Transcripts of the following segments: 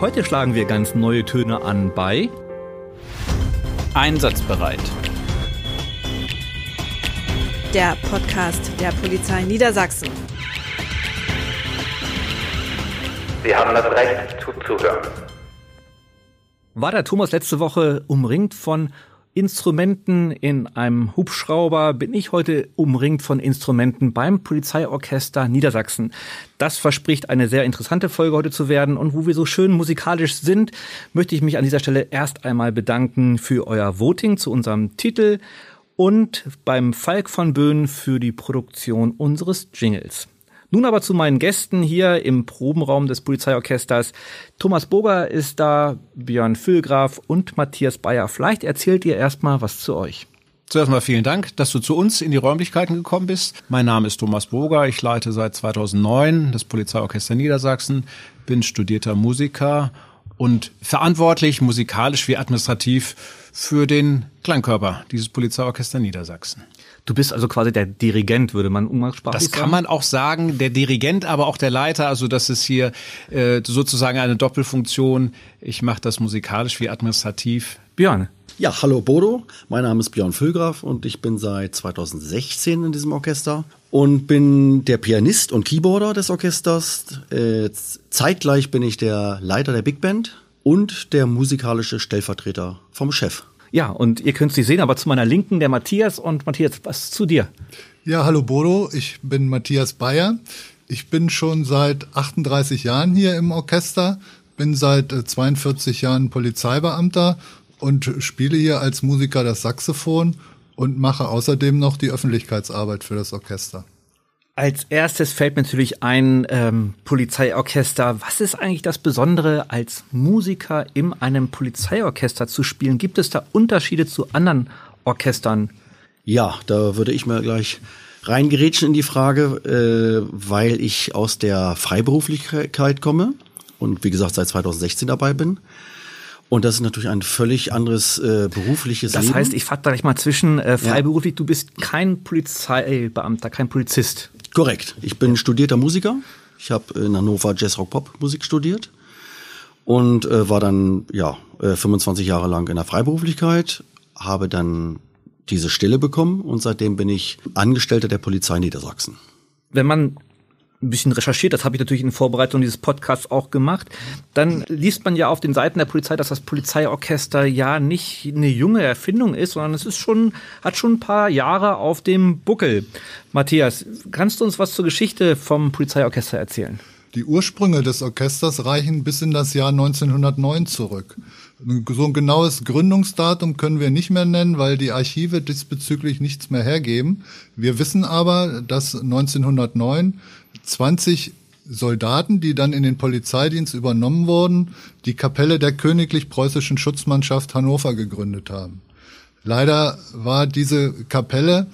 Heute schlagen wir ganz neue Töne an bei Einsatzbereit. Der Podcast der Polizei Niedersachsen. Sie haben das Recht zuzuhören. War der Thomas letzte Woche umringt von Instrumenten in einem Hubschrauber bin ich heute umringt von Instrumenten beim Polizeiorchester Niedersachsen. Das verspricht eine sehr interessante Folge heute zu werden und wo wir so schön musikalisch sind, möchte ich mich an dieser Stelle erst einmal bedanken für euer Voting zu unserem Titel und beim Falk von Böhn für die Produktion unseres Jingles. Nun aber zu meinen Gästen hier im Probenraum des Polizeiorchesters. Thomas Boger ist da, Björn Füllgraf und Matthias Bayer. Vielleicht erzählt ihr erstmal was zu euch. Zuerst mal vielen Dank, dass du zu uns in die Räumlichkeiten gekommen bist. Mein Name ist Thomas Boger. Ich leite seit 2009 das Polizeiorchester Niedersachsen, bin studierter Musiker und verantwortlich musikalisch wie administrativ für den Klangkörper dieses Polizeiorchester Niedersachsen. Du bist also quasi der Dirigent, würde man umgangssprachlich sagen? Das kann man auch sagen, der Dirigent, aber auch der Leiter. Also das ist hier äh, sozusagen eine Doppelfunktion. Ich mache das musikalisch wie administrativ. Björn. Ja, hallo Bodo. Mein Name ist Björn Füllgraf und ich bin seit 2016 in diesem Orchester und bin der Pianist und Keyboarder des Orchesters. Äh, zeitgleich bin ich der Leiter der Big Band und der musikalische Stellvertreter vom Chef. Ja, und ihr könnt sie sehen, aber zu meiner Linken der Matthias und Matthias, was zu dir? Ja, hallo Bodo, ich bin Matthias Bayer. Ich bin schon seit 38 Jahren hier im Orchester, bin seit 42 äh, Jahren Polizeibeamter und spiele hier als Musiker das Saxophon und mache außerdem noch die Öffentlichkeitsarbeit für das Orchester. Als erstes fällt mir natürlich ein ähm, Polizeiorchester. Was ist eigentlich das Besondere, als Musiker in einem Polizeiorchester zu spielen? Gibt es da Unterschiede zu anderen Orchestern? Ja, da würde ich mal gleich reingerätschen in die Frage, äh, weil ich aus der Freiberuflichkeit komme und wie gesagt seit 2016 dabei bin. Und das ist natürlich ein völlig anderes äh, berufliches das Leben. Das heißt, ich fasse gleich mal zwischen äh, freiberuflich, ja. du bist kein Polizeibeamter, kein Polizist. Korrekt. Ich bin studierter Musiker. Ich habe in Hannover Jazz Rock Pop Musik studiert und äh, war dann ja äh, 25 Jahre lang in der Freiberuflichkeit, habe dann diese Stelle bekommen und seitdem bin ich Angestellter der Polizei Niedersachsen. Wenn man ein bisschen recherchiert, das habe ich natürlich in Vorbereitung dieses Podcasts auch gemacht, dann liest man ja auf den Seiten der Polizei, dass das Polizeiorchester ja nicht eine junge Erfindung ist, sondern es ist schon, hat schon ein paar Jahre auf dem Buckel. Matthias, kannst du uns was zur Geschichte vom Polizeiorchester erzählen? Die Ursprünge des Orchesters reichen bis in das Jahr 1909 zurück. So ein genaues Gründungsdatum können wir nicht mehr nennen, weil die Archive diesbezüglich nichts mehr hergeben. Wir wissen aber, dass 1909 20 Soldaten, die dann in den Polizeidienst übernommen wurden, die Kapelle der Königlich Preußischen Schutzmannschaft Hannover gegründet haben. Leider war diese Kapelle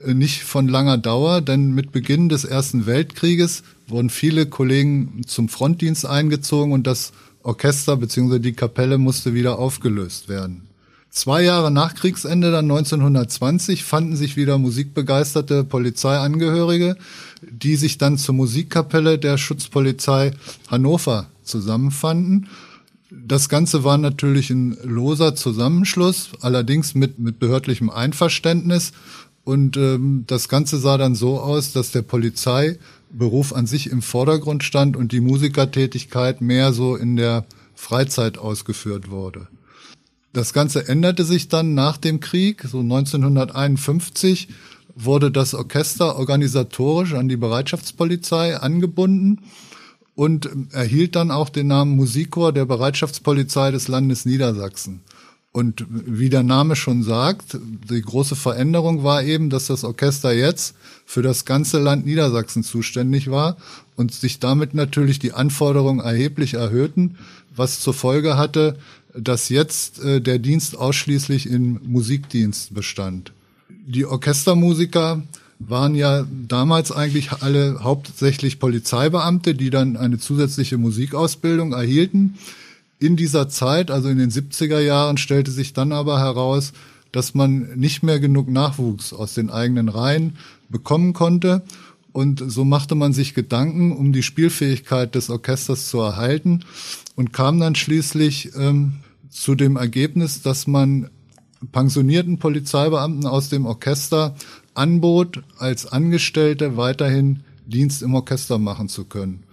äh, nicht von langer Dauer, denn mit Beginn des Ersten Weltkrieges wurden viele Kollegen zum Frontdienst eingezogen und das Orchester bzw. die Kapelle musste wieder aufgelöst werden. Zwei Jahre nach Kriegsende, dann 1920, fanden sich wieder musikbegeisterte Polizeiangehörige, die sich dann zur Musikkapelle der Schutzpolizei Hannover zusammenfanden. Das Ganze war natürlich ein loser Zusammenschluss, allerdings mit, mit behördlichem Einverständnis. Und ähm, das Ganze sah dann so aus, dass der Polizeiberuf an sich im Vordergrund stand und die Musikertätigkeit mehr so in der Freizeit ausgeführt wurde. Das Ganze änderte sich dann nach dem Krieg, so 1951 wurde das Orchester organisatorisch an die Bereitschaftspolizei angebunden und erhielt dann auch den Namen Musikchor der Bereitschaftspolizei des Landes Niedersachsen. Und wie der Name schon sagt, die große Veränderung war eben, dass das Orchester jetzt für das ganze Land Niedersachsen zuständig war und sich damit natürlich die Anforderungen erheblich erhöhten, was zur Folge hatte, dass jetzt äh, der Dienst ausschließlich im Musikdienst bestand. Die Orchestermusiker waren ja damals eigentlich alle hauptsächlich Polizeibeamte, die dann eine zusätzliche Musikausbildung erhielten. In dieser Zeit, also in den 70er Jahren, stellte sich dann aber heraus, dass man nicht mehr genug Nachwuchs aus den eigenen Reihen bekommen konnte. Und so machte man sich Gedanken, um die Spielfähigkeit des Orchesters zu erhalten und kam dann schließlich ähm, zu dem Ergebnis, dass man pensionierten Polizeibeamten aus dem Orchester anbot, als Angestellte weiterhin Dienst im Orchester machen zu können.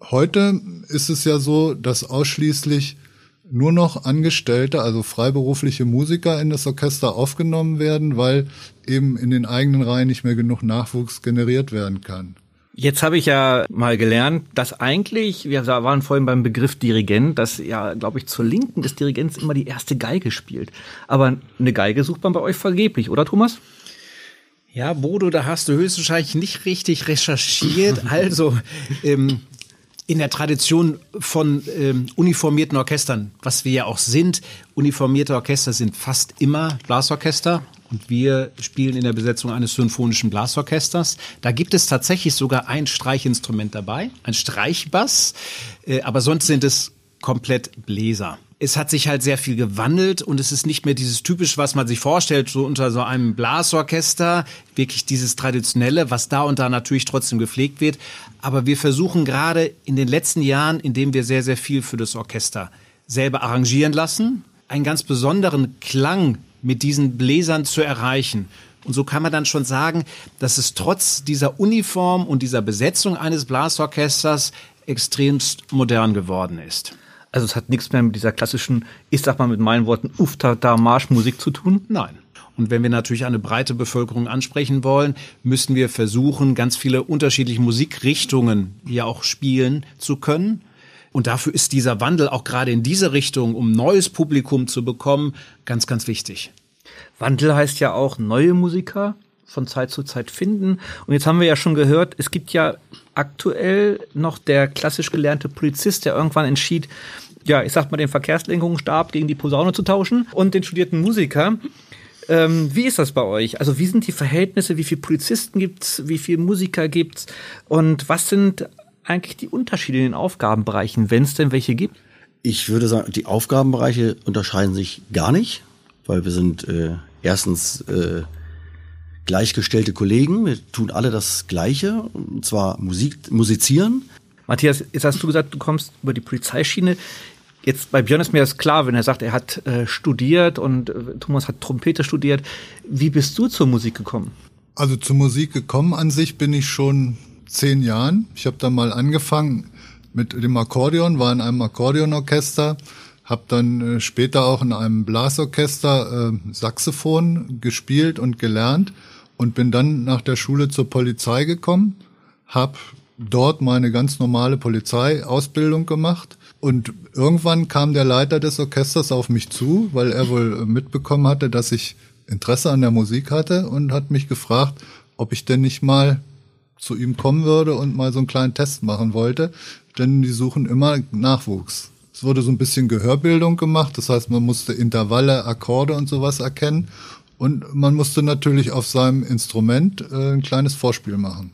Heute ist es ja so, dass ausschließlich nur noch Angestellte, also freiberufliche Musiker in das Orchester aufgenommen werden, weil eben in den eigenen Reihen nicht mehr genug Nachwuchs generiert werden kann. Jetzt habe ich ja mal gelernt, dass eigentlich, wir waren vorhin beim Begriff Dirigent, dass ja, glaube ich, zur Linken des Dirigents immer die erste Geige spielt. Aber eine Geige sucht man bei euch vergeblich, oder Thomas? Ja, Bodo, da hast du höchstwahrscheinlich nicht richtig recherchiert. Also, ähm, in der Tradition von ähm, uniformierten Orchestern, was wir ja auch sind, uniformierte Orchester sind fast immer Blasorchester. Und wir spielen in der Besetzung eines symphonischen Blasorchesters. Da gibt es tatsächlich sogar ein Streichinstrument dabei, ein Streichbass, äh, aber sonst sind es komplett Bläser es hat sich halt sehr viel gewandelt und es ist nicht mehr dieses typisch, was man sich vorstellt, so unter so einem Blasorchester, wirklich dieses traditionelle, was da und da natürlich trotzdem gepflegt wird. Aber wir versuchen gerade in den letzten Jahren, indem wir sehr, sehr viel für das Orchester selber arrangieren lassen, einen ganz besonderen Klang mit diesen Bläsern zu erreichen. Und so kann man dann schon sagen, dass es trotz dieser Uniform und dieser Besetzung eines Blasorchesters extremst modern geworden ist. Also es hat nichts mehr mit dieser klassischen, ich sag mal mit meinen Worten, Uftata Marschmusik zu tun? Nein. Und wenn wir natürlich eine breite Bevölkerung ansprechen wollen, müssen wir versuchen, ganz viele unterschiedliche Musikrichtungen hier auch spielen zu können. Und dafür ist dieser Wandel auch gerade in diese Richtung, um neues Publikum zu bekommen, ganz, ganz wichtig. Wandel heißt ja auch neue Musiker von Zeit zu Zeit finden. Und jetzt haben wir ja schon gehört, es gibt ja aktuell noch der klassisch gelernte Polizist, der irgendwann entschied, ja, ich sag mal, den Verkehrslenkungsstab gegen die Posaune zu tauschen und den studierten Musiker. Ähm, wie ist das bei euch? Also wie sind die Verhältnisse? Wie viele Polizisten gibt's? Wie viele Musiker gibt's? Und was sind eigentlich die Unterschiede in den Aufgabenbereichen, wenn es denn welche gibt? Ich würde sagen, die Aufgabenbereiche unterscheiden sich gar nicht, weil wir sind äh, erstens äh, gleichgestellte Kollegen. Wir tun alle das Gleiche, und zwar Musik, musizieren. Matthias, jetzt hast du gesagt, du kommst über die Polizeischiene. Jetzt bei Björn ist mir das klar, wenn er sagt, er hat äh, studiert und äh, Thomas hat Trompete studiert. Wie bist du zur Musik gekommen? Also zur Musik gekommen an sich bin ich schon zehn Jahren. Ich habe da mal angefangen mit dem Akkordeon, war in einem Akkordeonorchester, habe dann äh, später auch in einem Blasorchester äh, Saxophon gespielt und gelernt und bin dann nach der Schule zur Polizei gekommen, habe dort meine ganz normale Polizeiausbildung gemacht. Und irgendwann kam der Leiter des Orchesters auf mich zu, weil er wohl mitbekommen hatte, dass ich Interesse an der Musik hatte und hat mich gefragt, ob ich denn nicht mal zu ihm kommen würde und mal so einen kleinen Test machen wollte, denn die suchen immer Nachwuchs. Es wurde so ein bisschen Gehörbildung gemacht, das heißt, man musste Intervalle, Akkorde und sowas erkennen und man musste natürlich auf seinem Instrument äh, ein kleines Vorspiel machen.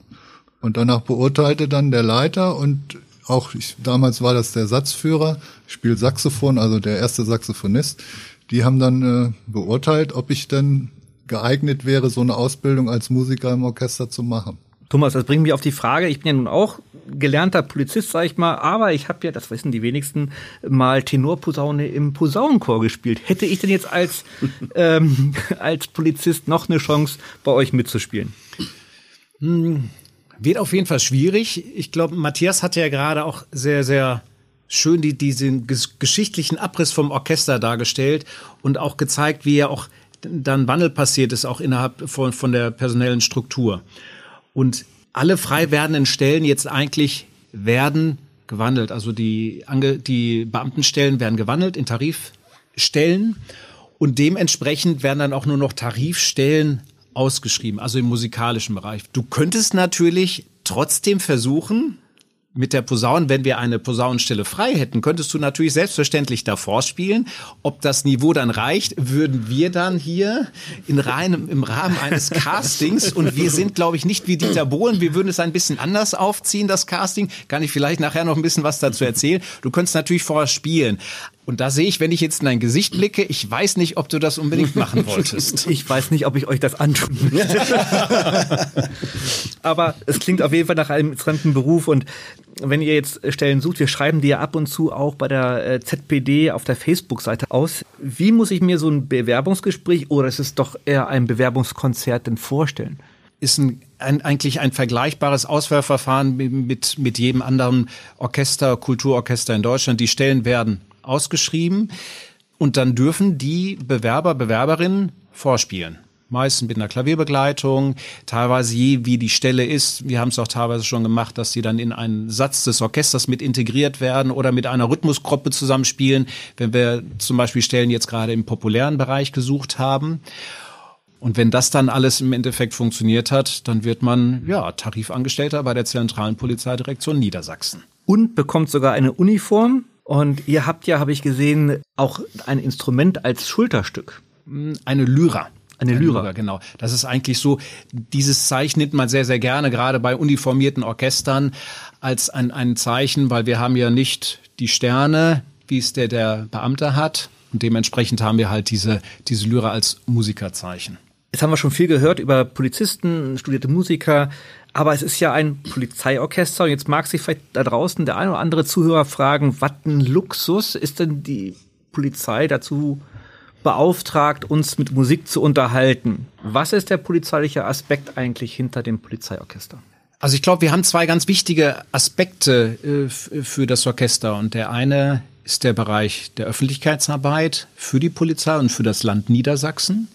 Und danach beurteilte dann der Leiter und auch ich, damals war das der Satzführer, ich Saxophon, also der erste Saxophonist. Die haben dann äh, beurteilt, ob ich denn geeignet wäre, so eine Ausbildung als Musiker im Orchester zu machen. Thomas, das bringt mich auf die Frage, ich bin ja nun auch gelernter Polizist, sag ich mal, aber ich habe ja, das wissen die wenigsten, mal Tenorposaune im Posaunenchor gespielt. Hätte ich denn jetzt als, ähm, als Polizist noch eine Chance, bei euch mitzuspielen? Hm, wird auf jeden Fall schwierig. Ich glaube, Matthias hatte ja gerade auch sehr, sehr schön die, diesen geschichtlichen Abriss vom Orchester dargestellt und auch gezeigt, wie ja auch dann Wandel passiert ist, auch innerhalb von, von der personellen Struktur. Und alle frei werdenden Stellen jetzt eigentlich werden gewandelt. Also die, die Beamtenstellen werden gewandelt in Tarifstellen und dementsprechend werden dann auch nur noch Tarifstellen ausgeschrieben, also im musikalischen Bereich. Du könntest natürlich trotzdem versuchen, mit der Posaune, wenn wir eine Posaunenstelle frei hätten, könntest du natürlich selbstverständlich davor spielen. Ob das Niveau dann reicht, würden wir dann hier in reinem, im Rahmen eines Castings und wir sind, glaube ich, nicht wie Dieter Bohlen. Wir würden es ein bisschen anders aufziehen, das Casting. Kann ich vielleicht nachher noch ein bisschen was dazu erzählen. Du könntest natürlich vorher spielen. Und da sehe ich, wenn ich jetzt in dein Gesicht blicke, ich weiß nicht, ob du das unbedingt machen wolltest. Ich weiß nicht, ob ich euch das antun möchte. Aber es klingt auf jeden Fall nach einem interessanten Beruf und wenn ihr jetzt Stellen sucht, wir schreiben die ja ab und zu auch bei der äh, ZPD auf der Facebook-Seite aus. Wie muss ich mir so ein Bewerbungsgespräch oder ist es doch eher ein Bewerbungskonzert denn vorstellen? Ist ein, ein, eigentlich ein vergleichbares Auswahlverfahren mit, mit jedem anderen Orchester, Kulturorchester in Deutschland. Die Stellen werden ausgeschrieben und dann dürfen die Bewerber, Bewerberinnen vorspielen. Meistens mit einer Klavierbegleitung, teilweise je wie die Stelle ist. Wir haben es auch teilweise schon gemacht, dass sie dann in einen Satz des Orchesters mit integriert werden oder mit einer Rhythmusgruppe zusammenspielen, wenn wir zum Beispiel Stellen jetzt gerade im populären Bereich gesucht haben. Und wenn das dann alles im Endeffekt funktioniert hat, dann wird man ja Tarifangestellter bei der zentralen Polizeidirektion Niedersachsen. Und bekommt sogar eine Uniform, und ihr habt ja, habe ich gesehen, auch ein Instrument als Schulterstück. Eine Lyra. Eine Lyra. Lyra, genau. Das ist eigentlich so, dieses Zeichen nimmt man sehr, sehr gerne, gerade bei uniformierten Orchestern, als ein, ein Zeichen, weil wir haben ja nicht die Sterne, wie es der, der Beamte hat. Und dementsprechend haben wir halt diese, diese Lyra als Musikerzeichen. Jetzt haben wir schon viel gehört über Polizisten, studierte Musiker, aber es ist ja ein Polizeiorchester und jetzt mag sich vielleicht da draußen der ein oder andere Zuhörer fragen, was ein Luxus ist denn die Polizei dazu beauftragt, uns mit Musik zu unterhalten? Was ist der polizeiliche Aspekt eigentlich hinter dem Polizeiorchester? Also ich glaube, wir haben zwei ganz wichtige Aspekte äh, für das Orchester und der eine ist der Bereich der Öffentlichkeitsarbeit für die Polizei und für das Land Niedersachsen.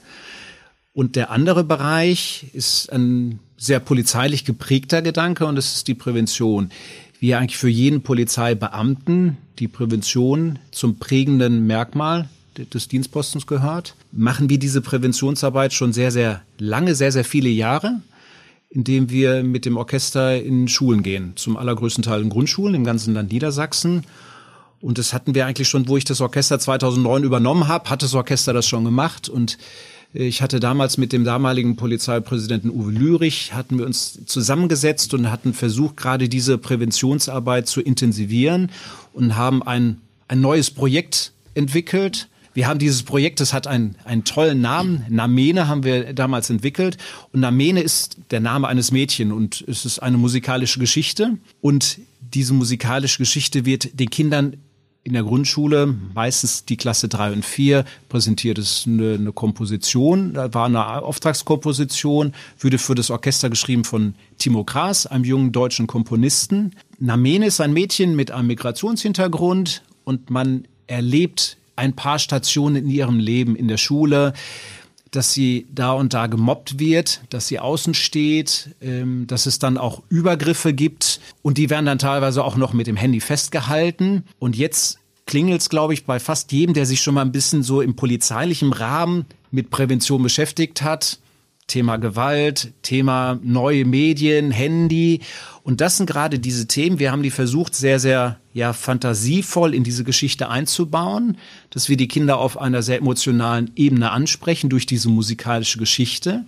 Und der andere Bereich ist ein sehr polizeilich geprägter Gedanke und das ist die Prävention. Wie eigentlich für jeden Polizeibeamten die Prävention zum prägenden Merkmal des Dienstpostens gehört, machen wir diese Präventionsarbeit schon sehr, sehr lange, sehr, sehr viele Jahre, indem wir mit dem Orchester in Schulen gehen. Zum allergrößten Teil in Grundschulen im ganzen Land Niedersachsen. Und das hatten wir eigentlich schon, wo ich das Orchester 2009 übernommen habe, hat das Orchester das schon gemacht und ich hatte damals mit dem damaligen Polizeipräsidenten Uwe Lürich, hatten wir uns zusammengesetzt und hatten versucht, gerade diese Präventionsarbeit zu intensivieren und haben ein, ein neues Projekt entwickelt. Wir haben dieses Projekt, das hat einen, einen tollen Namen. Namene haben wir damals entwickelt. Und Namene ist der Name eines Mädchen und es ist eine musikalische Geschichte. Und diese musikalische Geschichte wird den Kindern in der Grundschule, meistens die Klasse drei und vier, präsentiert es eine, eine Komposition. Da war eine Auftragskomposition, würde für das Orchester geschrieben von Timo Gras, einem jungen deutschen Komponisten. Namene ist ein Mädchen mit einem Migrationshintergrund und man erlebt ein paar Stationen in ihrem Leben in der Schule dass sie da und da gemobbt wird, dass sie außen steht, ähm, dass es dann auch Übergriffe gibt und die werden dann teilweise auch noch mit dem Handy festgehalten. Und jetzt klingelt es, glaube ich, bei fast jedem, der sich schon mal ein bisschen so im polizeilichen Rahmen mit Prävention beschäftigt hat. Thema Gewalt, Thema neue Medien, Handy. Und das sind gerade diese Themen. Wir haben die versucht, sehr, sehr ja, fantasievoll in diese Geschichte einzubauen, dass wir die Kinder auf einer sehr emotionalen Ebene ansprechen durch diese musikalische Geschichte.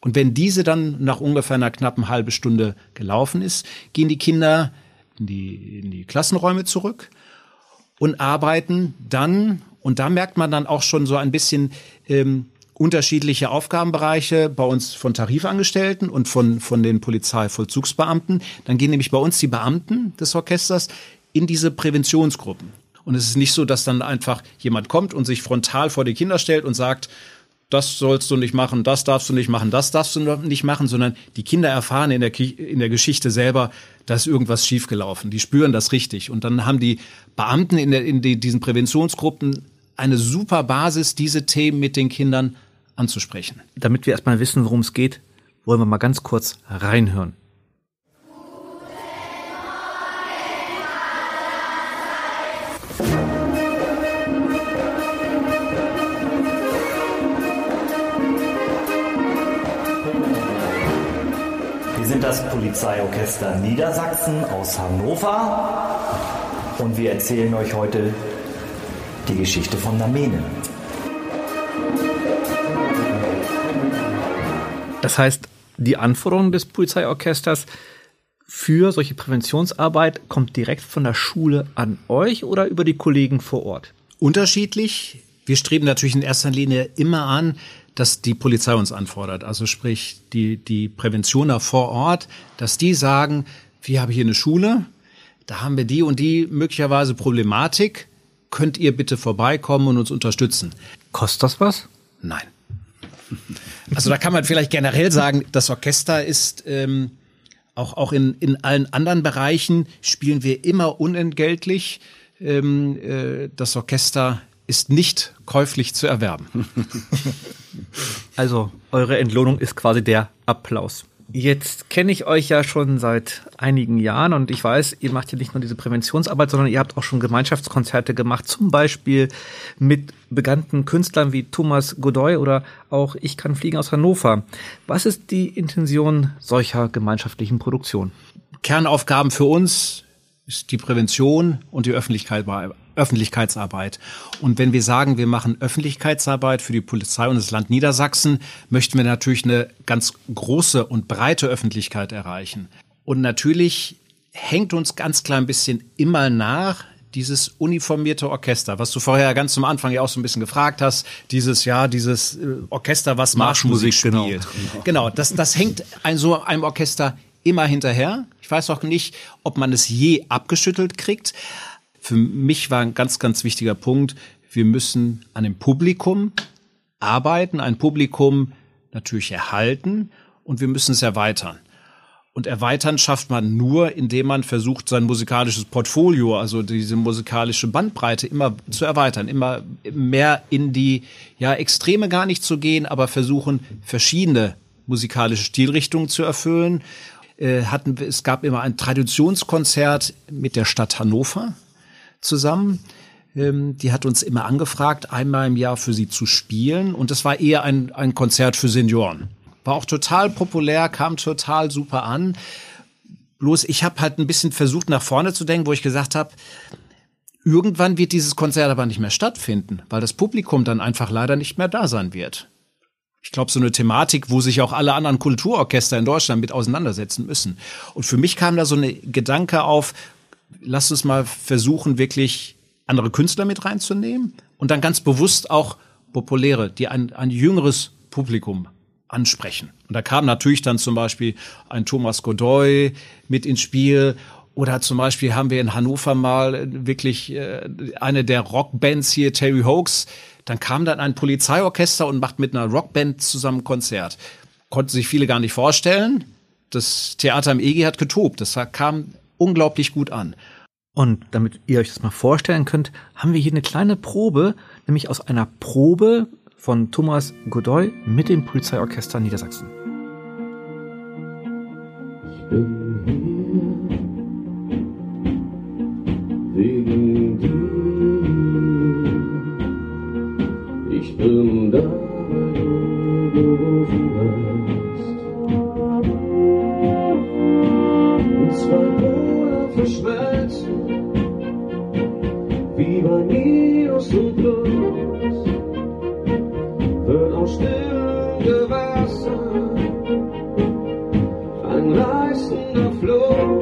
Und wenn diese dann nach ungefähr einer knappen halben Stunde gelaufen ist, gehen die Kinder in die, in die Klassenräume zurück und arbeiten dann, und da merkt man dann auch schon so ein bisschen, ähm, unterschiedliche Aufgabenbereiche bei uns von Tarifangestellten und von, von den Polizeivollzugsbeamten. Dann gehen nämlich bei uns die Beamten des Orchesters in diese Präventionsgruppen. Und es ist nicht so, dass dann einfach jemand kommt und sich frontal vor die Kinder stellt und sagt, das sollst du nicht machen, das darfst du nicht machen, das darfst du nicht machen, sondern die Kinder erfahren in der, in der Geschichte selber, da ist irgendwas schiefgelaufen. Die spüren das richtig. Und dann haben die Beamten in, der, in die, diesen Präventionsgruppen eine super Basis, diese Themen mit den Kindern anzusprechen. Damit wir erstmal wissen, worum es geht, wollen wir mal ganz kurz reinhören. Wir sind das Polizeiorchester Niedersachsen aus Hannover und wir erzählen euch heute die Geschichte von Namene. Das heißt, die Anforderung des Polizeiorchesters für solche Präventionsarbeit kommt direkt von der Schule an euch oder über die Kollegen vor Ort? unterschiedlich. Wir streben natürlich in erster Linie immer an, dass die Polizei uns anfordert. Also sprich, die, die Präventioner vor Ort, dass die sagen, wir haben hier eine Schule, da haben wir die und die möglicherweise Problematik. Könnt ihr bitte vorbeikommen und uns unterstützen? Kostet das was? Nein. Also da kann man vielleicht generell sagen, das Orchester ist ähm, auch, auch in, in allen anderen Bereichen spielen wir immer unentgeltlich. Ähm, äh, das Orchester ist nicht käuflich zu erwerben. Also eure Entlohnung ist quasi der Applaus. Jetzt kenne ich euch ja schon seit einigen Jahren und ich weiß, ihr macht ja nicht nur diese Präventionsarbeit, sondern ihr habt auch schon Gemeinschaftskonzerte gemacht, zum Beispiel mit bekannten Künstlern wie Thomas Godoy oder auch Ich kann fliegen aus Hannover. Was ist die Intention solcher gemeinschaftlichen Produktionen? Kernaufgaben für uns ist die Prävention und die Öffentlichkeit, Öffentlichkeitsarbeit. Und wenn wir sagen, wir machen Öffentlichkeitsarbeit für die Polizei und das Land Niedersachsen, möchten wir natürlich eine ganz große und breite Öffentlichkeit erreichen. Und natürlich hängt uns ganz klein bisschen immer nach, dieses uniformierte Orchester, was du vorher ganz zum Anfang ja auch so ein bisschen gefragt hast, dieses ja, dieses äh, Orchester, was Marschmusik, Marschmusik genau. spielt. Genau, genau das, das hängt ein, so einem Orchester immer hinterher. Ich weiß auch nicht, ob man es je abgeschüttelt kriegt. Für mich war ein ganz, ganz wichtiger Punkt, wir müssen an dem Publikum arbeiten, ein Publikum natürlich erhalten und wir müssen es erweitern. Und erweitern schafft man nur, indem man versucht, sein musikalisches Portfolio, also diese musikalische Bandbreite immer zu erweitern, immer mehr in die, ja, Extreme gar nicht zu gehen, aber versuchen, verschiedene musikalische Stilrichtungen zu erfüllen äh, hatten es gab immer ein Traditionskonzert mit der Stadt Hannover zusammen. Ähm, die hat uns immer angefragt, einmal im Jahr für sie zu spielen. Und das war eher ein, ein Konzert für Senioren. War auch total populär, kam total super an. Bloß ich habe halt ein bisschen versucht, nach vorne zu denken, wo ich gesagt habe, irgendwann wird dieses Konzert aber nicht mehr stattfinden, weil das Publikum dann einfach leider nicht mehr da sein wird ich glaube, so eine Thematik, wo sich auch alle anderen Kulturorchester in Deutschland mit auseinandersetzen müssen. Und für mich kam da so eine Gedanke auf, lass uns mal versuchen, wirklich andere Künstler mit reinzunehmen und dann ganz bewusst auch populäre, die ein, ein jüngeres Publikum ansprechen. Und da kam natürlich dann zum Beispiel ein Thomas Godoy mit ins Spiel oder zum Beispiel haben wir in Hannover mal wirklich äh, eine der Rockbands hier, Terry Hoax, dann kam dann ein Polizeiorchester und macht mit einer Rockband zusammen Konzert. Konnten sich viele gar nicht vorstellen. Das Theater im EG hat getobt. Das kam unglaublich gut an. Und damit ihr euch das mal vorstellen könnt, haben wir hier eine kleine Probe, nämlich aus einer Probe von Thomas Godoy mit dem Polizeiorchester Niedersachsen. Ich bin hier wegen dir. bin da, weil du zwei Pole verschmelzen, wie bei Minus und Plus, wird aus stillem Gewässer ein reißender Fluss.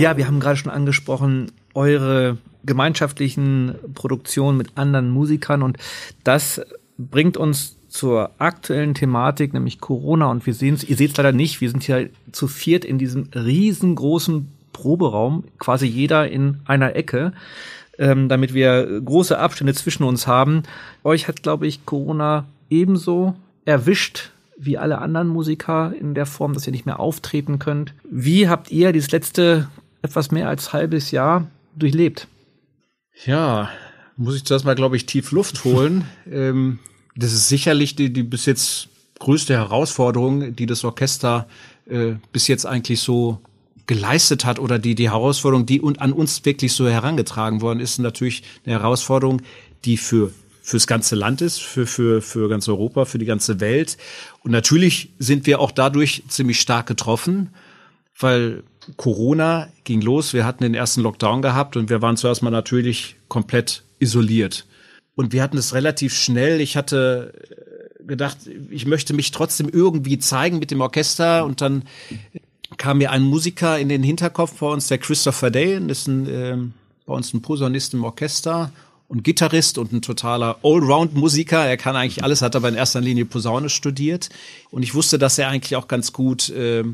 Ja, wir haben gerade schon angesprochen, eure gemeinschaftlichen Produktionen mit anderen Musikern. Und das bringt uns zur aktuellen Thematik, nämlich Corona und wir sehen es, ihr seht es leider nicht, wir sind hier zu viert in diesem riesengroßen Proberaum, quasi jeder in einer Ecke, ähm, damit wir große Abstände zwischen uns haben. Euch hat, glaube ich, Corona ebenso erwischt wie alle anderen Musiker in der Form, dass ihr nicht mehr auftreten könnt. Wie habt ihr dieses letzte etwas mehr als halbes Jahr durchlebt? Ja, muss ich zuerst mal, glaube ich, tief Luft holen. ähm, das ist sicherlich die, die bis jetzt größte Herausforderung, die das Orchester äh, bis jetzt eigentlich so geleistet hat oder die, die Herausforderung, die und an uns wirklich so herangetragen worden ist, natürlich eine Herausforderung, die für fürs ganze Land ist, für, für, für ganz Europa, für die ganze Welt. Und natürlich sind wir auch dadurch ziemlich stark getroffen, weil Corona ging los, wir hatten den ersten Lockdown gehabt und wir waren zuerst mal natürlich komplett isoliert. Und wir hatten es relativ schnell. Ich hatte äh, gedacht, ich möchte mich trotzdem irgendwie zeigen mit dem Orchester und dann kam mir ein Musiker in den Hinterkopf bei uns, der Christopher Day, das ist ein äh, bei uns ein Posaunist im Orchester und Gitarrist und ein totaler Allround-Musiker. Er kann eigentlich alles, hat aber in erster Linie Posaune studiert. Und ich wusste, dass er eigentlich auch ganz gut äh,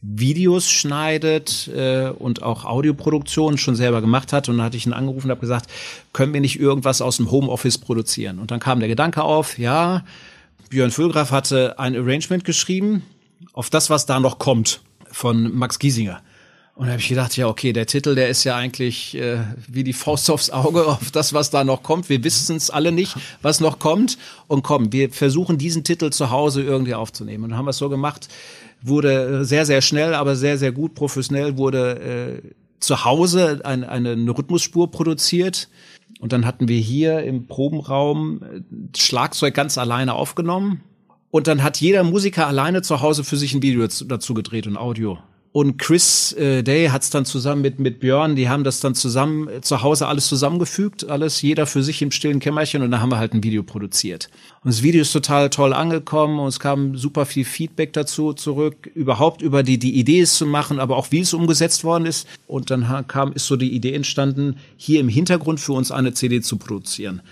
Videos schneidet äh, und auch Audioproduktionen schon selber gemacht hat. Und dann hatte ich ihn angerufen und habe gesagt, können wir nicht irgendwas aus dem Homeoffice produzieren? Und dann kam der Gedanke auf, ja, Björn Füllgraf hatte ein Arrangement geschrieben auf das, was da noch kommt von Max Giesinger. Und da habe ich gedacht, ja, okay, der Titel, der ist ja eigentlich äh, wie die Faust aufs Auge auf das, was da noch kommt. Wir wissen es alle nicht, was noch kommt. Und komm, wir versuchen diesen Titel zu Hause irgendwie aufzunehmen. Und dann haben wir es so gemacht, wurde sehr, sehr schnell, aber sehr, sehr gut professionell, wurde äh, zu Hause ein, eine, eine Rhythmusspur produziert. Und dann hatten wir hier im Probenraum äh, Schlagzeug ganz alleine aufgenommen. Und dann hat jeder Musiker alleine zu Hause für sich ein Video dazu gedreht und Audio. Und Chris äh, Day hat es dann zusammen mit, mit Björn, die haben das dann zusammen äh, zu Hause alles zusammengefügt, alles jeder für sich im stillen Kämmerchen und dann haben wir halt ein Video produziert. Und das Video ist total toll angekommen und es kam super viel Feedback dazu zurück, überhaupt über die, die Idee es zu machen, aber auch wie es umgesetzt worden ist. Und dann kam, ist so die Idee entstanden, hier im Hintergrund für uns eine CD zu produzieren.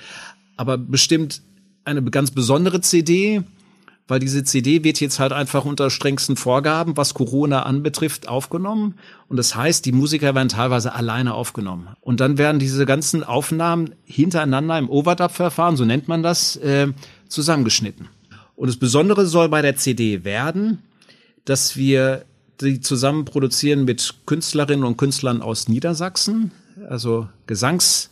Aber bestimmt eine ganz besondere CD, weil diese CD wird jetzt halt einfach unter strengsten Vorgaben, was Corona anbetrifft, aufgenommen. Und das heißt, die Musiker werden teilweise alleine aufgenommen. Und dann werden diese ganzen Aufnahmen hintereinander im Overdub-Verfahren, so nennt man das, äh, zusammengeschnitten. Und das Besondere soll bei der CD werden, dass wir die zusammen produzieren mit Künstlerinnen und Künstlern aus Niedersachsen, also Gesangs-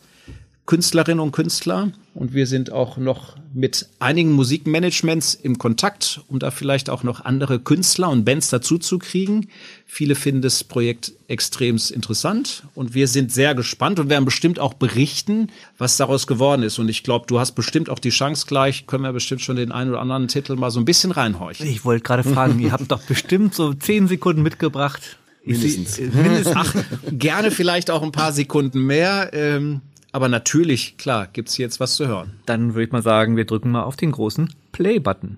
Künstlerinnen und Künstler und wir sind auch noch mit einigen Musikmanagements im Kontakt, um da vielleicht auch noch andere Künstler und Bands dazu zu kriegen. Viele finden das Projekt extrem interessant und wir sind sehr gespannt und werden bestimmt auch berichten, was daraus geworden ist. Und ich glaube, du hast bestimmt auch die Chance gleich, können wir bestimmt schon den einen oder anderen Titel mal so ein bisschen reinhorchen. Ich wollte gerade fragen, ihr habt doch bestimmt so zehn Sekunden mitgebracht. Mindestens. Mindestens. Ach, gerne vielleicht auch ein paar Sekunden mehr. Ähm, aber natürlich, klar, gibt's jetzt was zu hören. Dann würde ich mal sagen, wir drücken mal auf den großen Play-Button.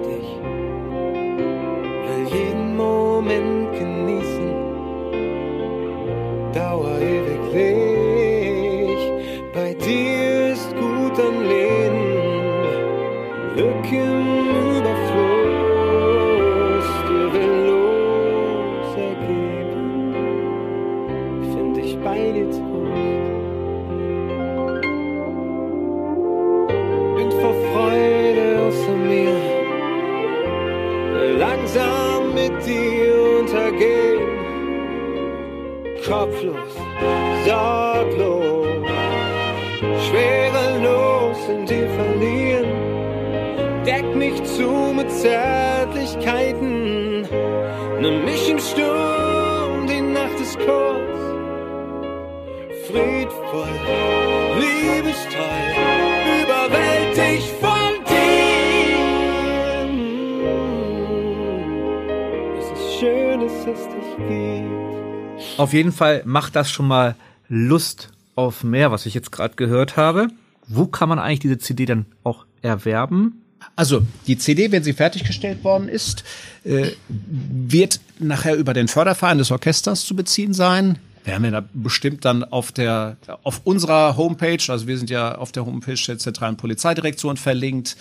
untergehen. Kopflos, sorglos, schwerelos in dir verliehen. Deck mich zu mit Zärtlichkeiten, nimm mich im Sturm, die Nacht ist kurz. Friedvoll, liebestreu. Jeden Fall macht das schon mal Lust auf mehr, was ich jetzt gerade gehört habe. Wo kann man eigentlich diese CD dann auch erwerben? Also die CD, wenn sie fertiggestellt worden ist, äh, wird nachher über den Förderverein des Orchesters zu beziehen sein. Werden wir da bestimmt dann auf der, auf unserer Homepage, also wir sind ja auf der Homepage der zentralen Polizeidirektion verlinkt,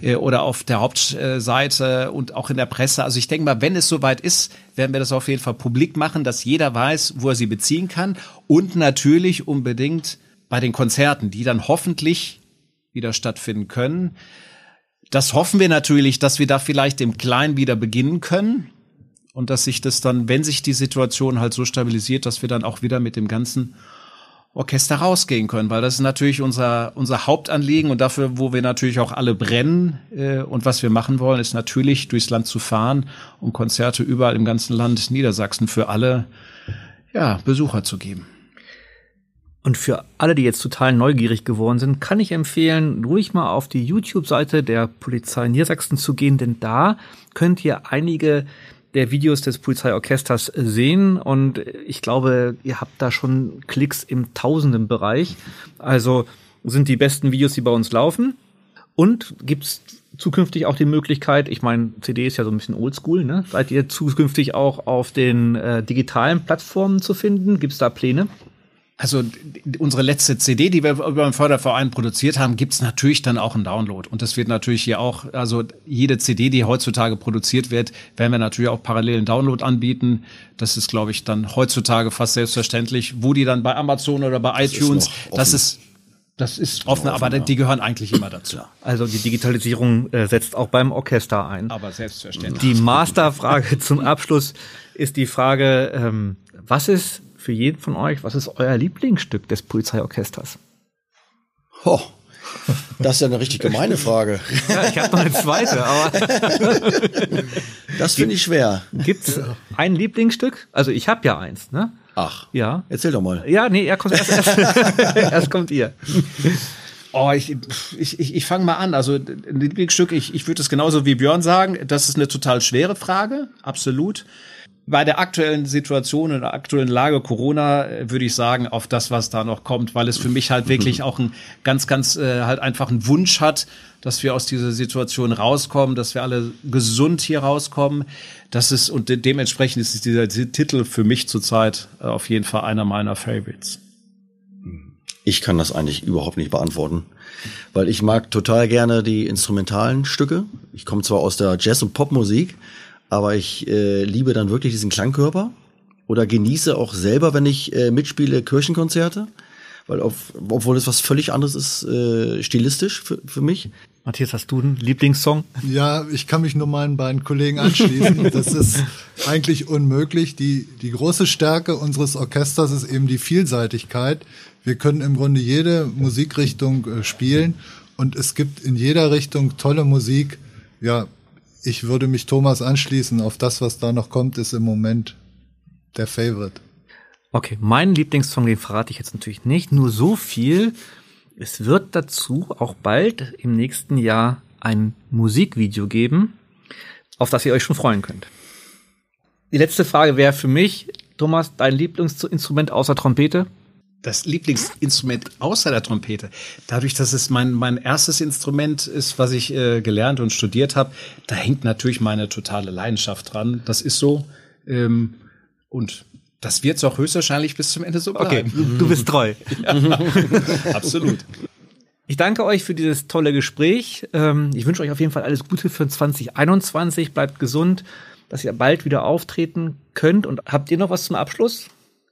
äh, oder auf der Hauptseite und auch in der Presse. Also ich denke mal, wenn es soweit ist, werden wir das auf jeden Fall publik machen, dass jeder weiß, wo er sie beziehen kann und natürlich unbedingt bei den Konzerten, die dann hoffentlich wieder stattfinden können. Das hoffen wir natürlich, dass wir da vielleicht im Kleinen wieder beginnen können und dass sich das dann, wenn sich die Situation halt so stabilisiert, dass wir dann auch wieder mit dem ganzen Orchester rausgehen können, weil das ist natürlich unser unser Hauptanliegen und dafür, wo wir natürlich auch alle brennen äh, und was wir machen wollen, ist natürlich durchs Land zu fahren und Konzerte überall im ganzen Land Niedersachsen für alle ja, Besucher zu geben. Und für alle, die jetzt total neugierig geworden sind, kann ich empfehlen, ruhig mal auf die YouTube-Seite der Polizei Niedersachsen zu gehen, denn da könnt ihr einige der Videos des Polizeiorchesters sehen und ich glaube, ihr habt da schon Klicks im Tausendenbereich. Also sind die besten Videos, die bei uns laufen. Und gibt's zukünftig auch die Möglichkeit, ich meine, CD ist ja so ein bisschen oldschool, ne? Seid ihr zukünftig auch auf den äh, digitalen Plattformen zu finden? Gibt's da Pläne? Also unsere letzte CD, die wir über den Förderverein produziert haben, gibt's natürlich dann auch einen Download. Und das wird natürlich hier auch, also jede CD, die heutzutage produziert wird, werden wir natürlich auch parallel einen Download anbieten. Das ist, glaube ich, dann heutzutage fast selbstverständlich. Wo die dann bei Amazon oder bei das iTunes, ist das ist das ist offen, aber die gehören eigentlich immer dazu. Also die Digitalisierung äh, setzt auch beim Orchester ein. Aber selbstverständlich. Die Masterfrage zum Abschluss ist die Frage, ähm, was ist für jeden von euch, was ist euer Lieblingsstück des Polizeiorchesters? Oh, das ist ja eine richtig gemeine Frage. Ja, ich habe noch eine zweite, aber das finde ich schwer. Gibt's ein Lieblingsstück? Also ich habe ja eins, ne? Ach, Ja. erzähl doch mal. Ja, nee, er kommt erst. Erst, erst kommt ihr. Oh, ich, ich, ich, ich fange mal an. Also ein Lieblingsstück, ich, ich würde es genauso wie Björn sagen, das ist eine total schwere Frage, absolut. Bei der aktuellen Situation, in der aktuellen Lage Corona, äh, würde ich sagen, auf das, was da noch kommt, weil es für mich halt wirklich auch ein ganz, ganz äh, halt einfach einen Wunsch hat, dass wir aus dieser Situation rauskommen, dass wir alle gesund hier rauskommen. Das ist und de dementsprechend ist dieser Titel für mich zurzeit äh, auf jeden Fall einer meiner Favorites. Ich kann das eigentlich überhaupt nicht beantworten, weil ich mag total gerne die instrumentalen Stücke. Ich komme zwar aus der Jazz- und Popmusik, aber ich äh, liebe dann wirklich diesen Klangkörper oder genieße auch selber, wenn ich äh, mitspiele, Kirchenkonzerte, weil auf, obwohl es was völlig anderes ist, äh, stilistisch für, für mich. Matthias, hast du einen Lieblingssong? Ja, ich kann mich nur meinen beiden Kollegen anschließen. Das ist eigentlich unmöglich. Die, die große Stärke unseres Orchesters ist eben die Vielseitigkeit. Wir können im Grunde jede Musikrichtung äh, spielen und es gibt in jeder Richtung tolle Musik. Ja, ich würde mich Thomas anschließen. Auf das, was da noch kommt, ist im Moment der Favorite. Okay, meinen Lieblingssong, den verrate ich jetzt natürlich nicht. Nur so viel. Es wird dazu auch bald im nächsten Jahr ein Musikvideo geben, auf das ihr euch schon freuen könnt. Die letzte Frage wäre für mich, Thomas, dein Lieblingsinstrument außer Trompete? Das Lieblingsinstrument außer der Trompete. Dadurch, dass es mein, mein erstes Instrument ist, was ich äh, gelernt und studiert habe, da hängt natürlich meine totale Leidenschaft dran. Das ist so. Ähm, und das wird es auch höchstwahrscheinlich bis zum Ende so bleiben. Okay, du, bist treu. Ja, absolut. Ich danke euch für dieses tolle Gespräch. Ähm, ich wünsche euch auf jeden Fall alles Gute für 2021. Bleibt gesund, dass ihr bald wieder auftreten könnt. Und habt ihr noch was zum Abschluss?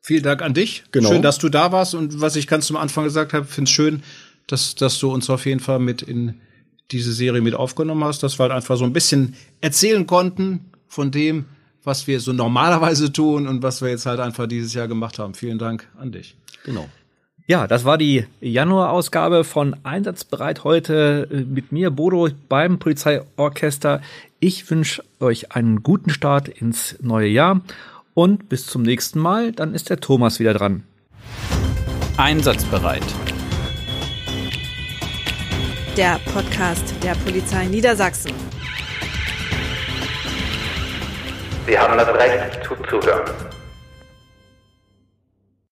Vielen Dank an dich. Genau. Schön, dass du da warst. Und was ich ganz zum Anfang gesagt habe, finde es schön, dass, dass du uns auf jeden Fall mit in diese Serie mit aufgenommen hast, dass wir halt einfach so ein bisschen erzählen konnten von dem, was wir so normalerweise tun und was wir jetzt halt einfach dieses Jahr gemacht haben. Vielen Dank an dich. Genau. Ja, das war die Januarausgabe von Einsatzbereit heute äh, mit mir, Bodo, beim Polizeiorchester. Ich wünsche euch einen guten Start ins neue Jahr und bis zum nächsten Mal, dann ist der Thomas wieder dran. Einsatzbereit. Der Podcast der Polizei Niedersachsen. Sie haben das Recht zuzuhören.